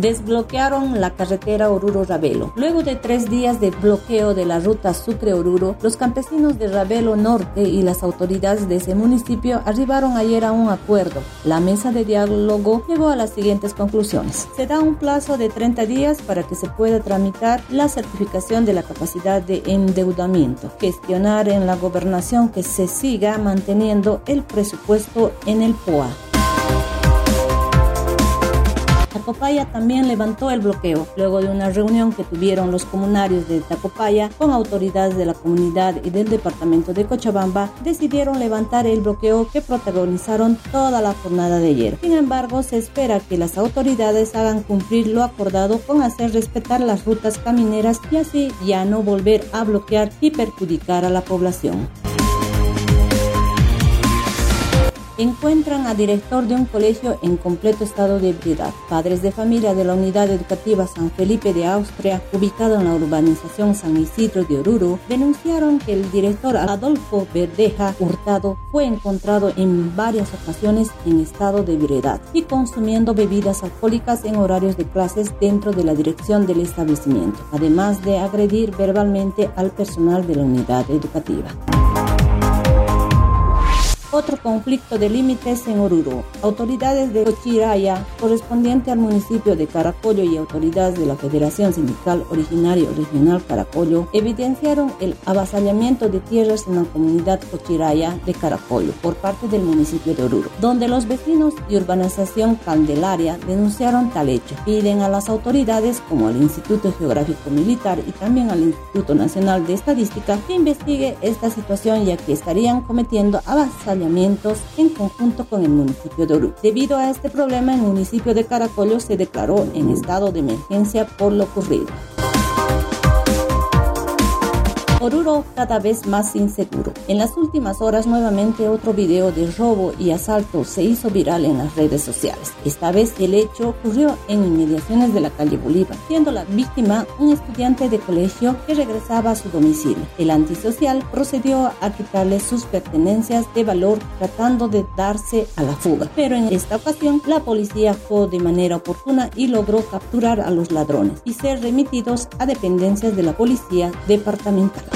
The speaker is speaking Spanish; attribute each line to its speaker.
Speaker 1: desbloquearon la carretera Oruro-Ravelo. Luego de tres días de bloqueo de la ruta Sucre-Oruro, los campesinos de Ravelo Norte y las autoridades de ese municipio arribaron ayer a un acuerdo. La mesa de diálogo llegó a las siguientes conclusiones. Se da un plazo de 30 días para que se pueda tramitar la certificación de la capacidad de endeudamiento, gestionar en la gobernación que se siga manteniendo el presupuesto en el POA. Tacopaya también levantó el bloqueo luego de una reunión que tuvieron los comunarios de Tacopaya con autoridades de la comunidad y del departamento de Cochabamba, decidieron levantar el bloqueo que protagonizaron toda la jornada de ayer. Sin embargo, se espera que las autoridades hagan cumplir lo acordado con hacer respetar las rutas camineras y así ya no volver a bloquear y perjudicar a la población. Encuentran a director de un colegio en completo estado de ebriedad. Padres de familia de la unidad educativa San Felipe de Austria, ubicado en la urbanización San Isidro de Oruro, denunciaron que el director Adolfo Verdeja Hurtado fue encontrado en varias ocasiones en estado de ebriedad y consumiendo bebidas alcohólicas en horarios de clases dentro de la dirección del establecimiento, además de agredir verbalmente al personal de la unidad educativa. Otro conflicto de límites en Oruro. Autoridades de Cochiraya, correspondiente al municipio de Caracollo y autoridades de la Federación Sindical Originario Regional Caracollo, evidenciaron el avasallamiento de tierras en la comunidad Cochiraya de Caracollo por parte del municipio de Oruro, donde los vecinos y urbanización Candelaria denunciaron tal hecho. Piden a las autoridades, como al Instituto Geográfico Militar y también al Instituto Nacional de Estadística, que investigue esta situación ya que estarían cometiendo en conjunto con el municipio de Oruro. Debido a este problema, el municipio de Caracollo se declaró en estado de emergencia por lo ocurrido. Oruro cada vez más inseguro. En las últimas horas nuevamente otro video de robo y asalto se hizo viral en las redes sociales. Esta vez el hecho ocurrió en inmediaciones de la calle Bolívar, siendo la víctima un estudiante de colegio que regresaba a su domicilio. El antisocial procedió a quitarle sus pertenencias de valor tratando de darse a la fuga. Pero en esta ocasión la policía fue de manera oportuna y logró capturar a los ladrones y ser remitidos a dependencias de la policía departamental.